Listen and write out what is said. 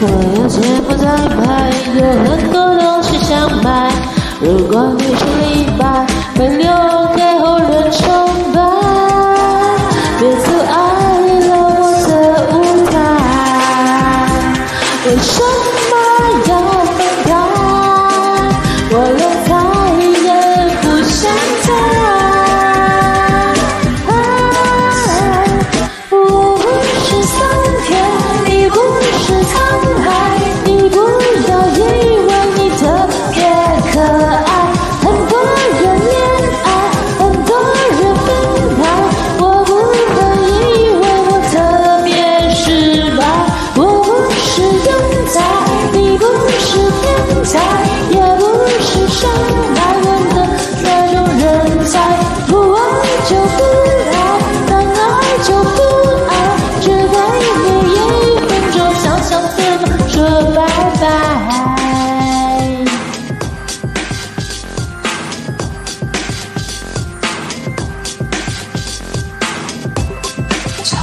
我要钱放在买，有很多东西想买。如果你是李白，没流。